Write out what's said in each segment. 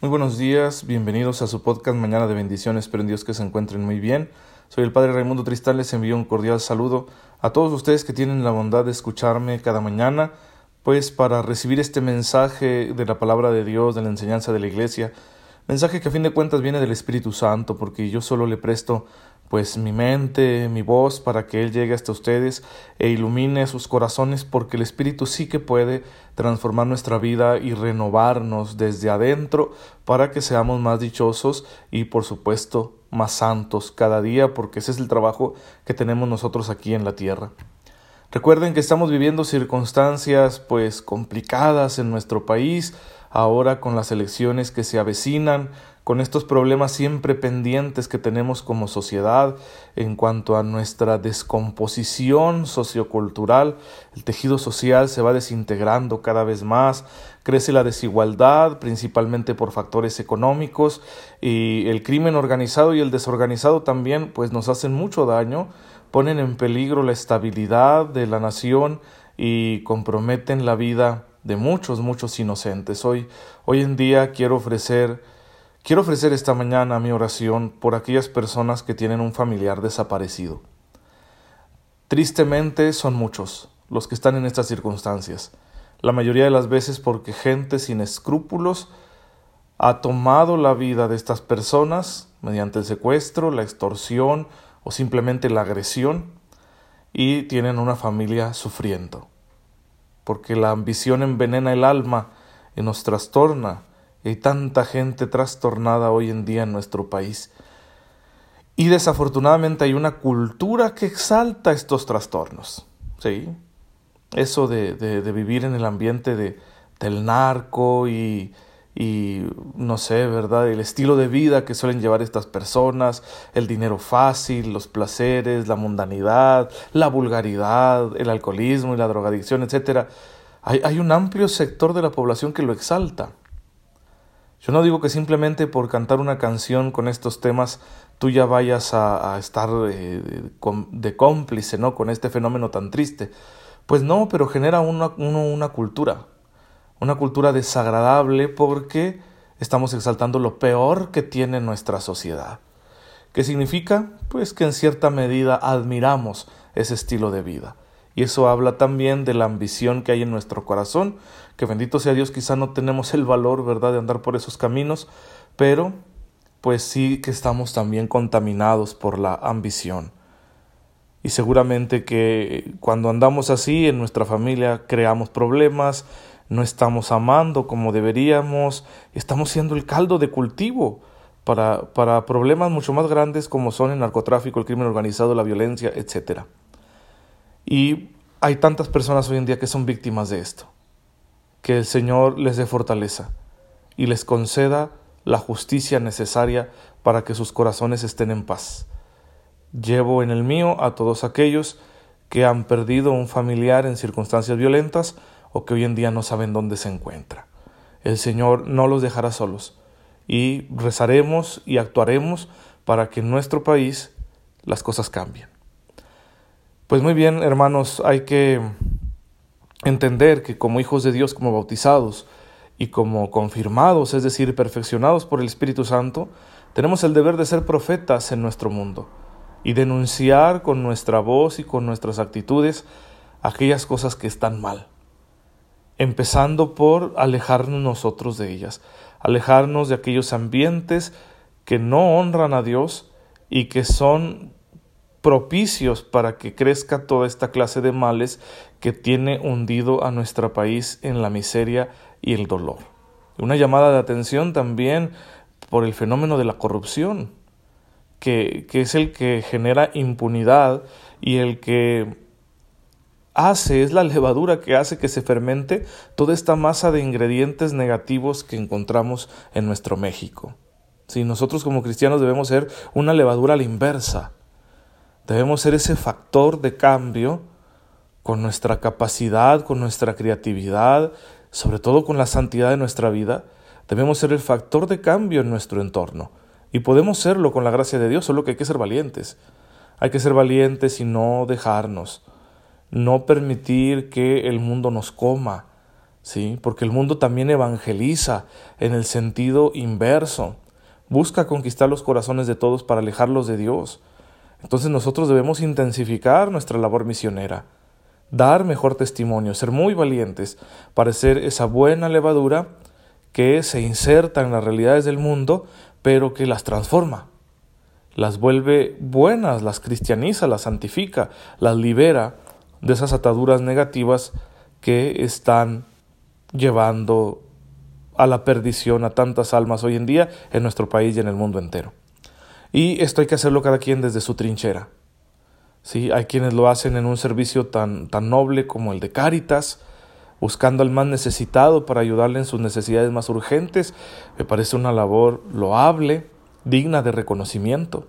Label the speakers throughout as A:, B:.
A: Muy buenos días, bienvenidos a su podcast Mañana de Bendiciones, espero en Dios que se encuentren muy bien. Soy el Padre Raimundo Tristán, les envío un cordial saludo a todos ustedes que tienen la bondad de escucharme cada mañana, pues para recibir este mensaje de la palabra de Dios, de la enseñanza de la Iglesia, mensaje que a fin de cuentas viene del Espíritu Santo, porque yo solo le presto pues mi mente, mi voz, para que Él llegue hasta ustedes e ilumine sus corazones, porque el Espíritu sí que puede transformar nuestra vida y renovarnos desde adentro para que seamos más dichosos y por supuesto más santos cada día, porque ese es el trabajo que tenemos nosotros aquí en la tierra. Recuerden que estamos viviendo circunstancias pues complicadas en nuestro país, ahora con las elecciones que se avecinan, con estos problemas siempre pendientes que tenemos como sociedad en cuanto a nuestra descomposición sociocultural, el tejido social se va desintegrando cada vez más, crece la desigualdad, principalmente por factores económicos, y el crimen organizado y el desorganizado también pues nos hacen mucho daño, ponen en peligro la estabilidad de la nación y comprometen la vida de muchos, muchos inocentes. Hoy, hoy en día quiero ofrecer Quiero ofrecer esta mañana mi oración por aquellas personas que tienen un familiar desaparecido. Tristemente son muchos los que están en estas circunstancias, la mayoría de las veces porque gente sin escrúpulos ha tomado la vida de estas personas mediante el secuestro, la extorsión o simplemente la agresión y tienen una familia sufriendo. Porque la ambición envenena el alma y nos trastorna hay tanta gente trastornada hoy en día en nuestro país. Y desafortunadamente hay una cultura que exalta estos trastornos. ¿sí? Eso de, de, vivir en el ambiente de, del narco y, y, no sé, ¿verdad? El estilo de vida que suelen llevar estas personas, el dinero fácil, los placeres, la mundanidad, la vulgaridad, el alcoholismo y la drogadicción, etc. Hay, hay un amplio sector de la población que lo exalta. Yo no digo que simplemente por cantar una canción con estos temas tú ya vayas a, estar de, de, cómplice ¿no? con este fenómeno tan triste. Pues no, pero genera una, una cultura, una cultura desagradable porque estamos exaltando lo peor que tiene nuestra sociedad. ¿Qué significa? Pues que en cierta medida admiramos ese estilo de vida. Y eso habla también de la ambición que hay en nuestro corazón, que bendito sea Dios, quizá no tenemos el valor, ¿verdad?, de andar por esos caminos, pero pues sí que estamos también contaminados por la ambición. Y seguramente que cuando andamos así en nuestra familia creamos problemas, no estamos amando como deberíamos, estamos siendo el caldo de cultivo para, para problemas mucho más grandes como son el narcotráfico, el crimen organizado, la violencia, etcétera. Y hay tantas personas hoy en día que son víctimas de esto. Que el Señor les dé fortaleza y les conceda la justicia necesaria para que sus corazones estén en paz. Llevo en el mío a todos aquellos que han perdido un familiar en circunstancias violentas o que hoy en día no saben dónde se encuentra. El Señor no los dejará solos y rezaremos y actuaremos para que en nuestro país las cosas cambien. Pues muy bien, hermanos, hay que entender que como hijos de Dios, como bautizados y como confirmados, es decir, perfeccionados por el Espíritu Santo, tenemos el deber de ser profetas en nuestro mundo y denunciar con nuestra voz y con nuestras actitudes aquellas cosas que están mal, empezando por alejarnos nosotros de ellas, alejarnos de aquellos ambientes que no honran a Dios y que son propicios para que crezca toda esta clase de males que tiene hundido a nuestro país en la miseria y el dolor. Una llamada de atención también por el fenómeno de la corrupción, que, que es el que genera impunidad y el que hace, es la levadura que hace que se fermente toda esta masa de ingredientes negativos que encontramos en nuestro México. Si nosotros como cristianos debemos ser una levadura a la inversa, Debemos ser ese factor de cambio con nuestra capacidad, con nuestra creatividad, sobre todo con la santidad de nuestra vida. Debemos ser el factor de cambio en nuestro entorno. Y podemos serlo con la gracia de Dios, solo que hay que ser valientes. Hay que ser valientes y no dejarnos, no permitir que el mundo nos coma, ¿sí? Porque el mundo también evangeliza en el sentido inverso. Busca conquistar los corazones de todos para alejarlos de Dios. Entonces nosotros debemos intensificar nuestra labor misionera, dar mejor testimonio, ser muy valientes para ser esa buena levadura que se inserta en las realidades del mundo, pero que las transforma, las vuelve buenas, las cristianiza, las santifica, las libera de esas ataduras negativas que están llevando a la perdición a tantas almas hoy en día en nuestro país y en el mundo entero. Y esto hay que hacerlo cada quien desde su trinchera. ¿Sí? Hay quienes lo hacen en un servicio tan, tan noble como el de Cáritas, buscando al más necesitado para ayudarle en sus necesidades más urgentes. Me parece una labor loable, digna de reconocimiento.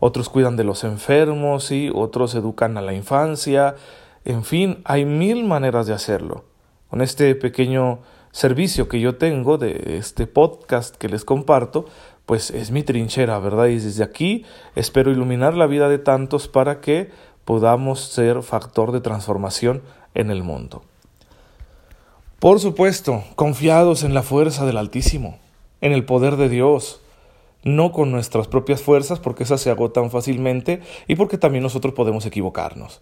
A: Otros cuidan de los enfermos, y otros educan a la infancia. En fin, hay mil maneras de hacerlo. Con este pequeño servicio que yo tengo de este podcast que les comparto, pues es mi trinchera, ¿verdad? Y desde aquí espero iluminar la vida de tantos para que podamos ser factor de transformación en el mundo. Por supuesto, confiados en la fuerza del Altísimo, en el poder de Dios, no con nuestras propias fuerzas, porque esas se agotan fácilmente y porque también nosotros podemos equivocarnos.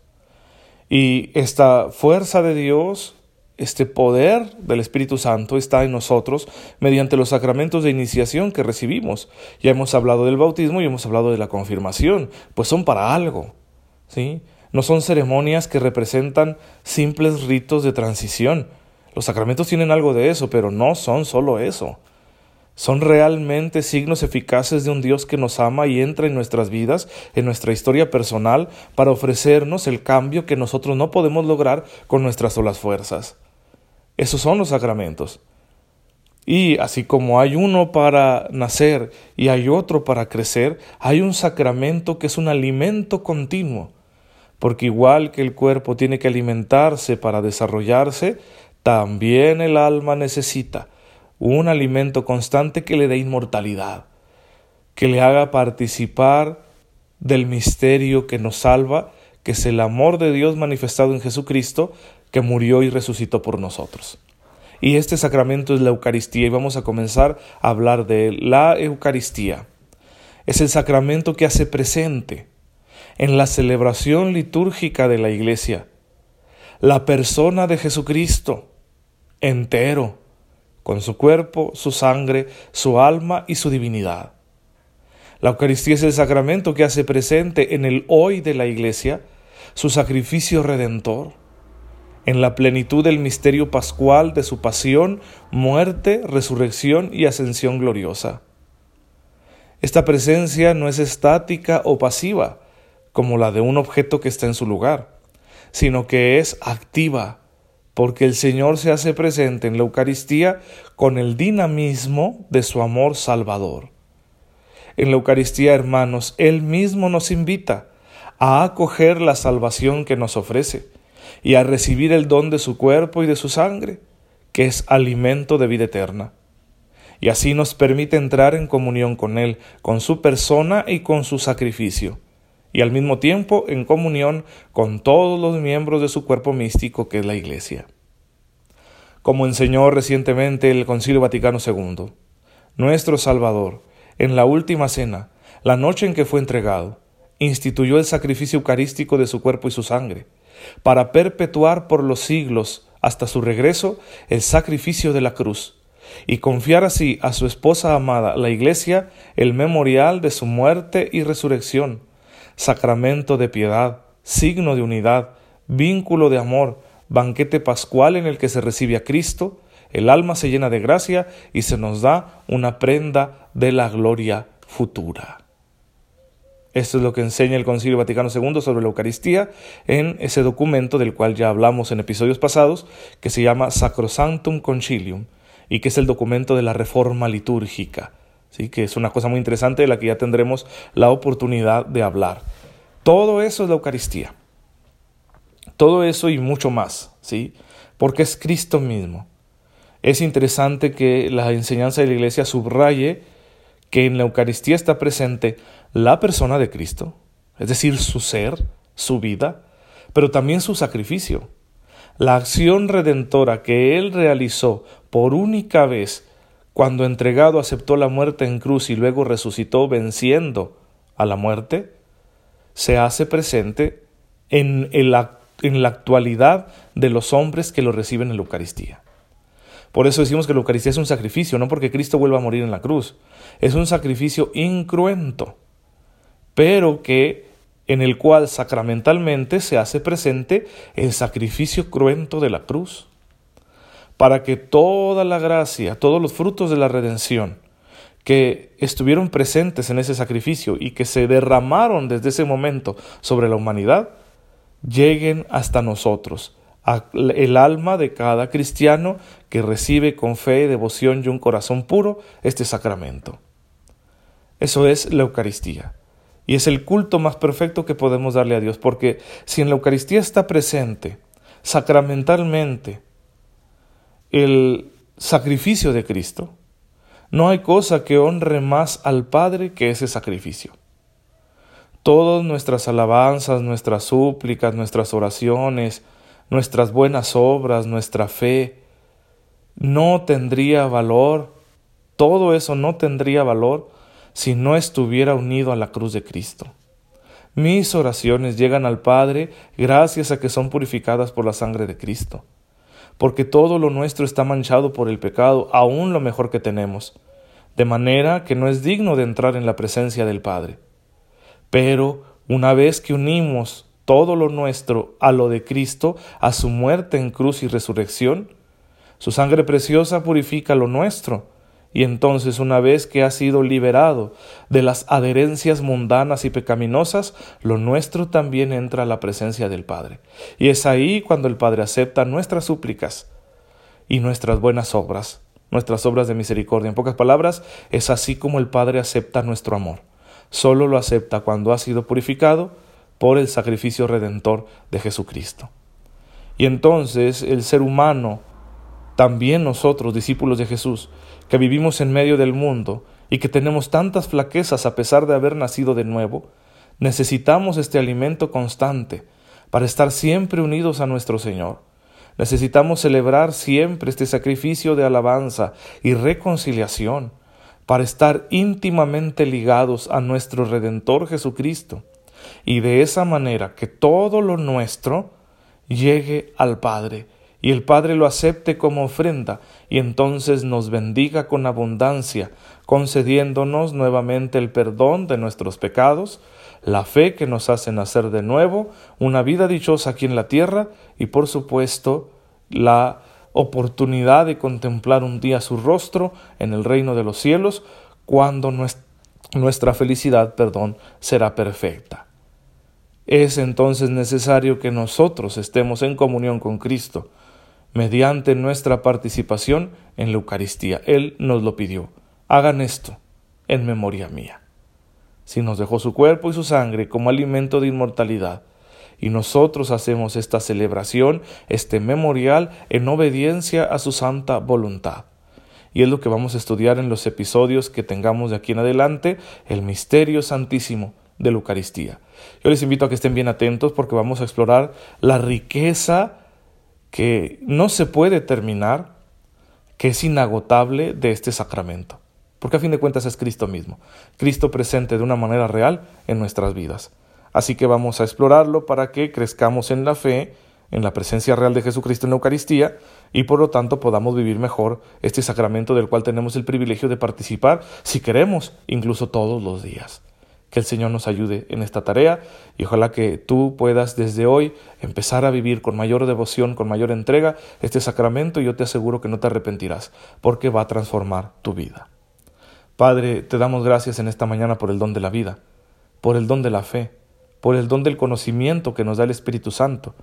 A: Y esta fuerza de Dios este poder del Espíritu Santo está en nosotros mediante los sacramentos de iniciación que recibimos. Ya hemos hablado del bautismo y hemos hablado de la confirmación, pues son para algo. ¿sí? No son ceremonias que representan simples ritos de transición. Los sacramentos tienen algo de eso, pero no son solo eso. Son realmente signos eficaces de un Dios que nos ama y entra en nuestras vidas, en nuestra historia personal, para ofrecernos el cambio que nosotros no podemos lograr con nuestras solas fuerzas. Esos son los sacramentos. Y así como hay uno para nacer y hay otro para crecer, hay un sacramento que es un alimento continuo. Porque igual que el cuerpo tiene que alimentarse para desarrollarse, también el alma necesita un alimento constante que le dé inmortalidad, que le haga participar del misterio que nos salva, que es el amor de Dios manifestado en Jesucristo, que murió y resucitó por nosotros. Y este sacramento es la Eucaristía y vamos a comenzar a hablar de él. La Eucaristía es el sacramento que hace presente en la celebración litúrgica de la Iglesia la persona de Jesucristo entero, con su cuerpo, su sangre, su alma y su divinidad. La Eucaristía es el sacramento que hace presente en el hoy de la Iglesia su sacrificio redentor, en la plenitud del misterio pascual de su pasión, muerte, resurrección y ascensión gloriosa. Esta presencia no es estática o pasiva, como la de un objeto que está en su lugar, sino que es activa, porque el Señor se hace presente en la Eucaristía con el dinamismo de su amor salvador. En la Eucaristía, hermanos, Él mismo nos invita a acoger la salvación que nos ofrece y a recibir el don de su cuerpo y de su sangre, que es alimento de vida eterna. Y así nos permite entrar en comunión con Él, con su persona y con su sacrificio y al mismo tiempo en comunión con todos los miembros de su cuerpo místico que es la Iglesia. Como enseñó recientemente el Concilio Vaticano II, nuestro Salvador, en la última cena, la noche en que fue entregado, instituyó el sacrificio eucarístico de su cuerpo y su sangre, para perpetuar por los siglos hasta su regreso el sacrificio de la cruz, y confiar así a su esposa amada, la Iglesia, el memorial de su muerte y resurrección, sacramento de piedad, signo de unidad, vínculo de amor, banquete pascual en el que se recibe a Cristo, el alma se llena de gracia y se nos da una prenda de la gloria futura. Esto es lo que enseña el Concilio Vaticano II sobre la Eucaristía en ese documento del cual ya hablamos en episodios pasados, que se llama Sacrosanctum Concilium y que es el documento de la reforma litúrgica ¿sí? que es una cosa muy interesante de la que ya tendremos la oportunidad de hablar. Todo eso es la Eucaristía. Todo eso y mucho más, ¿sí? Porque es Cristo mismo. Es interesante que la enseñanza de la Iglesia subraye que en la Eucaristía está presente la persona de Cristo, es decir, su ser, su vida, pero también su sacrificio. la acción redentora que Él realizó por única vez cuando entregado aceptó la muerte en cruz y luego resucitó venciendo a la muerte, se hace presente en, la actualidad de los hombres que lo reciben en la Eucaristía. Por eso decimos que la Eucaristía es un sacrificio, no porque Cristo vuelva a morir en la cruz. Es un sacrificio incruento, pero que en el cual sacramentalmente se hace presente el sacrificio cruento de la cruz, para que toda la gracia, todos los frutos de la redención que estuvieron presentes en ese sacrificio y que se derramaron desde ese momento sobre la humanidad, lleguen hasta nosotros, el alma de cada cristiano que recibe con fe, devoción y un corazón puro este sacramento. Eso es la Eucaristía. Y es el culto más perfecto que podemos darle a Dios, porque si en la Eucaristía está presente sacramentalmente el sacrificio de Cristo, no hay cosa que honre más al Padre que ese sacrificio. Todas nuestras alabanzas, nuestras súplicas, nuestras oraciones, nuestras buenas obras, nuestra fe, no tendría valor, todo eso no tendría valor si no estuviera unido a la cruz de Cristo. Mis oraciones llegan al Padre gracias a que son purificadas por la sangre de Cristo, porque todo lo nuestro está manchado por el pecado, aun lo mejor que tenemos, de manera que no es digno de entrar en la presencia del Padre. Pero una vez que unimos todo lo nuestro a lo de Cristo, a su muerte en cruz y resurrección, su sangre preciosa purifica lo nuestro, y entonces una vez que ha sido liberado de las adherencias mundanas y pecaminosas, lo nuestro también entra a la presencia del Padre. Y es ahí cuando el Padre acepta nuestras súplicas y nuestras buenas obras, nuestras obras de misericordia. En pocas palabras, es así como el Padre acepta nuestro amor. Solo lo acepta cuando ha sido purificado por el sacrificio redentor de Jesucristo. Y entonces el ser humano, también nosotros, discípulos de Jesús, que vivimos en medio del mundo y que tenemos tantas flaquezas a pesar de haber nacido de nuevo, necesitamos este alimento constante para estar siempre unidos a nuestro Señor. Necesitamos celebrar siempre este sacrificio de alabanza y reconciliación para estar íntimamente ligados a nuestro Redentor Jesucristo y de esa manera que todo lo nuestro llegue al Padre y el Padre lo acepte como ofrenda y entonces nos bendiga con abundancia, concediéndonos nuevamente el perdón de nuestros pecados, la fe que nos hace nacer de nuevo, una vida dichosa aquí en la tierra y por supuesto la oportunidad de contemplar un día su rostro en el reino de los cielos cuando nuestra felicidad, perdón, será perfecta. Es entonces necesario que nosotros estemos en comunión con Cristo mediante nuestra participación en la Eucaristía. Él nos lo pidió. Hagan esto en memoria mía. Si nos dejó su cuerpo y su sangre como alimento de inmortalidad, y nosotros hacemos esta celebración, este memorial, en obediencia a su santa voluntad. Y es lo que vamos a estudiar en los episodios que tengamos de aquí en adelante, el misterio santísimo de la Eucaristía. Yo les invito a que estén bien atentos porque vamos a explorar la riqueza que no se puede terminar, que es inagotable de este sacramento. Porque a fin de cuentas es Cristo mismo, Cristo presente de una manera real en nuestras vidas. Así que vamos a explorarlo para que crezcamos en la fe, en la presencia real de Jesucristo en la Eucaristía y por lo tanto podamos vivir mejor este sacramento del cual tenemos el privilegio de participar, si queremos, incluso todos los días. Que el Señor nos ayude en esta tarea y ojalá que tú puedas desde hoy empezar a vivir con mayor devoción, con mayor entrega este sacramento y yo te aseguro que no te arrepentirás porque va a transformar tu vida. Padre, te damos gracias en esta mañana por el don de la vida, por el don de la fe, por el don del conocimiento que nos da el Espíritu Santo,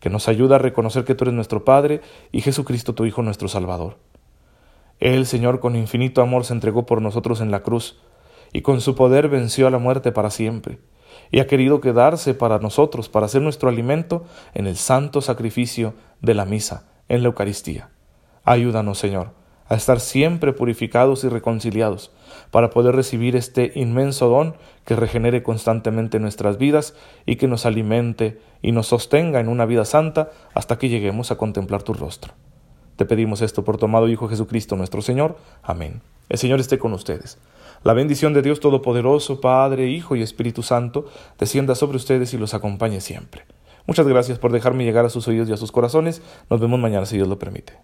A: que nos ayuda a reconocer que tú eres nuestro Padre y Jesucristo tu Hijo nuestro Salvador. Él, Señor, con infinito amor se entregó por nosotros en la cruz, y con su poder venció a la muerte para siempre, y ha querido quedarse para nosotros, para ser nuestro alimento en el santo sacrificio de la misa, en la Eucaristía. Ayúdanos, Señor, a estar siempre purificados y reconciliados, para poder recibir este inmenso don que regenere constantemente nuestras vidas y que nos alimente y nos sostenga en una vida santa hasta que lleguemos a contemplar tu rostro. Te pedimos esto por tu amado Hijo Jesucristo nuestro Señor. Amén. El Señor esté con ustedes. La bendición de Dios Todopoderoso, Padre, Hijo y Espíritu Santo, descienda sobre ustedes y los acompañe siempre. Muchas gracias por dejarme llegar a sus oídos y a sus corazones. Nos vemos mañana si Dios lo permite.